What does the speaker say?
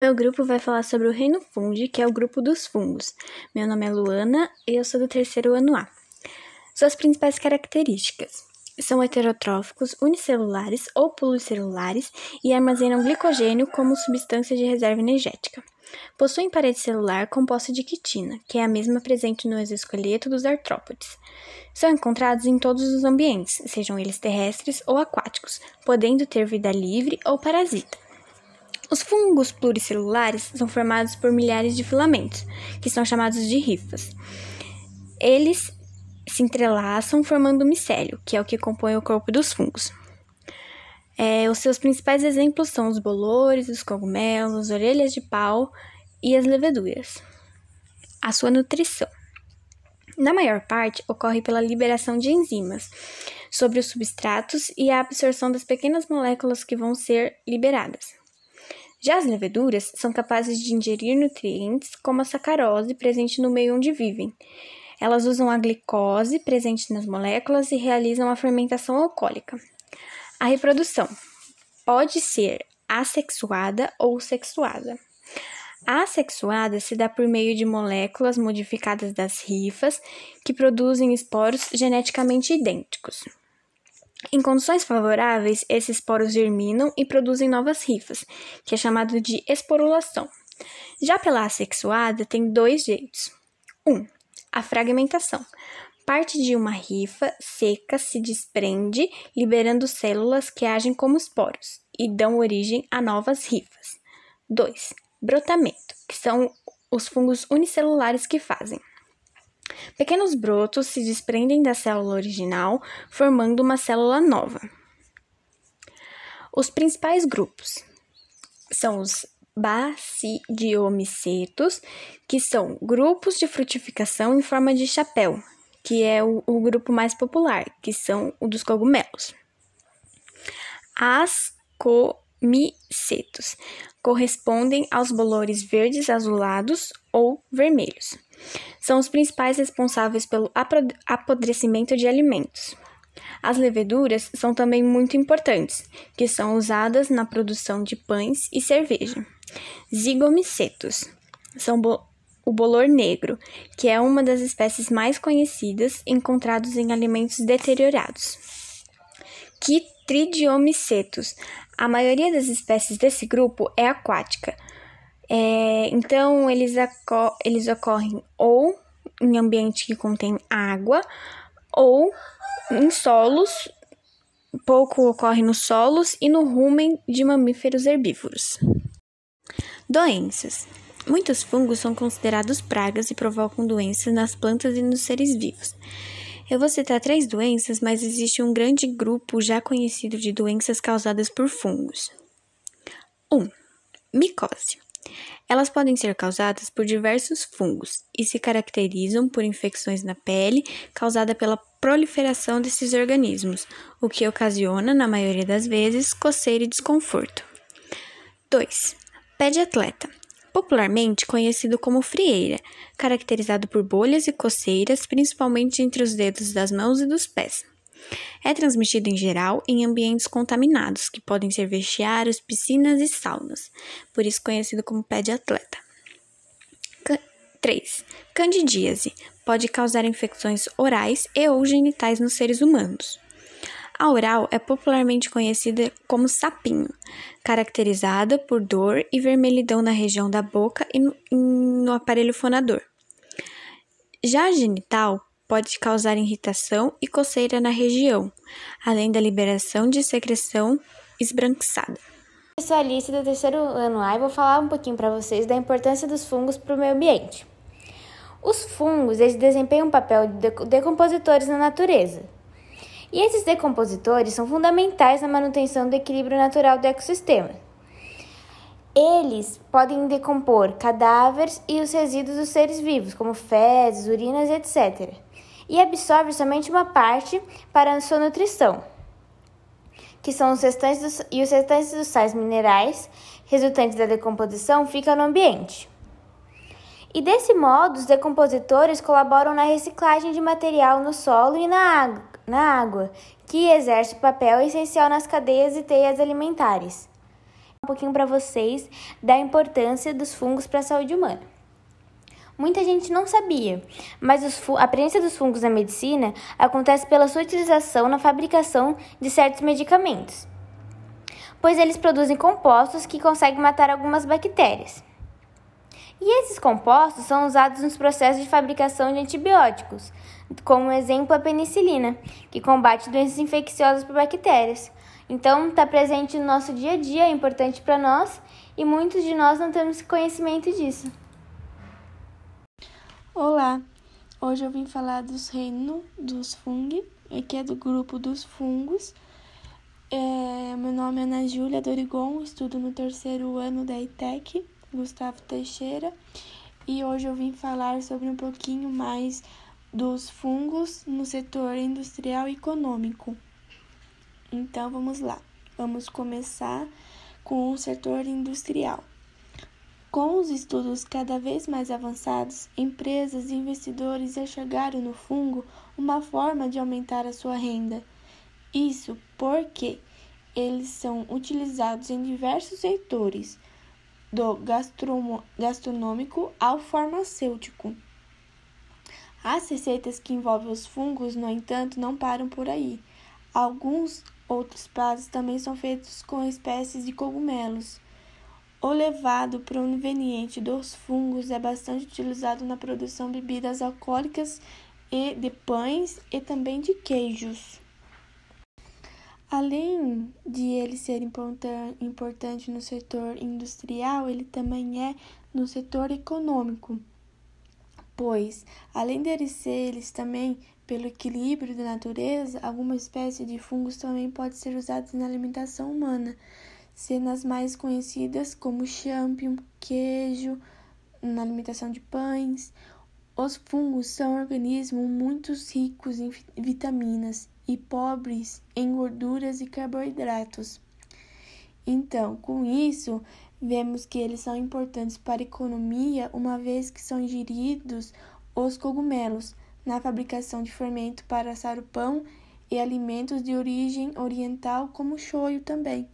Meu grupo vai falar sobre o reino fungi, que é o grupo dos fungos. Meu nome é Luana e eu sou do terceiro ano A. Suas principais características são heterotróficos, unicelulares ou policelulares e armazenam glicogênio como substância de reserva energética. Possuem parede celular composta de quitina, que é a mesma presente no exoesqueleto dos artrópodes. São encontrados em todos os ambientes, sejam eles terrestres ou aquáticos, podendo ter vida livre ou parasita. Os fungos pluricelulares são formados por milhares de filamentos, que são chamados de rifas. Eles se entrelaçam formando o micélio, que é o que compõe o corpo dos fungos. É, os seus principais exemplos são os bolores, os cogumelos, orelhas de pau e as leveduras. A sua nutrição. Na maior parte, ocorre pela liberação de enzimas sobre os substratos e a absorção das pequenas moléculas que vão ser liberadas. Já as leveduras são capazes de ingerir nutrientes como a sacarose presente no meio onde vivem. Elas usam a glicose presente nas moléculas e realizam a fermentação alcoólica. A reprodução pode ser assexuada ou sexuada. A assexuada se dá por meio de moléculas modificadas das rifas que produzem esporos geneticamente idênticos. Em condições favoráveis, esses poros germinam e produzem novas rifas, que é chamado de esporulação. Já pela assexuada, tem dois jeitos. 1. Um, a fragmentação. Parte de uma rifa seca se desprende, liberando células que agem como esporos e dão origem a novas rifas. 2. Brotamento, que são os fungos unicelulares que fazem. Pequenos brotos se desprendem da célula original, formando uma célula nova. Os principais grupos são os basidiomicetos, que são grupos de frutificação em forma de chapéu, que é o, o grupo mais popular, que são o dos cogumelos. Ascomicetos correspondem aos bolores verdes azulados ou vermelhos. São os principais responsáveis pelo apodrecimento de alimentos. As leveduras são também muito importantes, que são usadas na produção de pães e cerveja. Zigomicetos são bo o bolor negro, que é uma das espécies mais conhecidas encontrados em alimentos deteriorados. Quitridiomicetos. A maioria das espécies desse grupo é aquática, é, então, eles, eles ocorrem ou em ambiente que contém água ou em solos, pouco ocorre nos solos e no rumen de mamíferos herbívoros. Doenças. Muitos fungos são considerados pragas e provocam doenças nas plantas e nos seres vivos. Eu vou citar três doenças, mas existe um grande grupo já conhecido de doenças causadas por fungos. 1. Um, micose. Elas podem ser causadas por diversos fungos e se caracterizam por infecções na pele causada pela proliferação desses organismos, o que ocasiona, na maioria das vezes, coceira e desconforto. 2. Pé de atleta. Popularmente conhecido como frieira, caracterizado por bolhas e coceiras, principalmente entre os dedos das mãos e dos pés. É transmitido em geral em ambientes contaminados, que podem ser vestiários, piscinas e saunas, por isso conhecido como pé de atleta. 3. Candidíase pode causar infecções orais e ou genitais nos seres humanos. A oral é popularmente conhecida como sapinho, caracterizada por dor e vermelhidão na região da boca e no, aparelho fonador. Já a genital pode causar irritação e coceira na região, além da liberação de secreção esbranquiçada. Eu sou a Alice do terceiro ano A e vou falar um pouquinho para vocês da importância dos fungos para o meio ambiente. Os fungos eles desempenham um papel de decompositores na natureza. E esses decompositores são fundamentais na manutenção do equilíbrio natural do ecossistema. Eles podem decompor cadáveres e os resíduos dos seres vivos, como fezes, urinas, etc e absorve somente uma parte para a sua nutrição, que são os restantes dos, e os restantes dos sais minerais resultantes da decomposição ficam no ambiente. E desse modo, os decompositores colaboram na reciclagem de material no solo e na na água que exerce um papel essencial nas cadeias e teias alimentares. pouquinho para vocês da importância dos fungos para a saúde humana. Muita gente não sabia, mas a presença dos fungos na medicina acontece pela sua utilização na fabricação de certos medicamentos, pois eles produzem compostos que conseguem matar algumas bactérias. E esses compostos são usados nos processos de fabricação de antibióticos, como exemplo a penicilina, que combate doenças infecciosas por bactérias. Então, está presente no nosso dia a dia, é importante para nós e muitos de nós não temos conhecimento disso. Olá, hoje eu vim falar dos reinos dos fungos, que é do grupo dos fungos. É, meu nome é Ana Júlia Dorigon, estudo no terceiro ano da ITEC, Gustavo Teixeira, e hoje eu vim falar sobre um pouquinho mais dos fungos no setor industrial e econômico. Então vamos lá, vamos começar com o setor industrial. Com os estudos cada vez mais avançados, empresas e investidores enxergaram no fungo uma forma de aumentar a sua renda. Isso porque eles são utilizados em diversos setores, do gastronômico ao farmacêutico. As receitas que envolvem os fungos, no entanto, não param por aí. Alguns outros pratos também são feitos com espécies de cogumelos. O levado proveniente dos fungos é bastante utilizado na produção de bebidas alcoólicas e de pães e também de queijos. Além de ele ser importante no setor industrial, ele também é no setor econômico, pois, além deles ser eles também pelo equilíbrio da natureza, alguma espécie de fungos também pode ser usados na alimentação humana, sendo as mais conhecidas como champignon, queijo, na alimentação de pães. Os fungos são organismos muito ricos em vitaminas e pobres em gorduras e carboidratos. Então, com isso, vemos que eles são importantes para a economia, uma vez que são ingeridos os cogumelos na fabricação de fermento para assar o pão e alimentos de origem oriental, como shoyu também.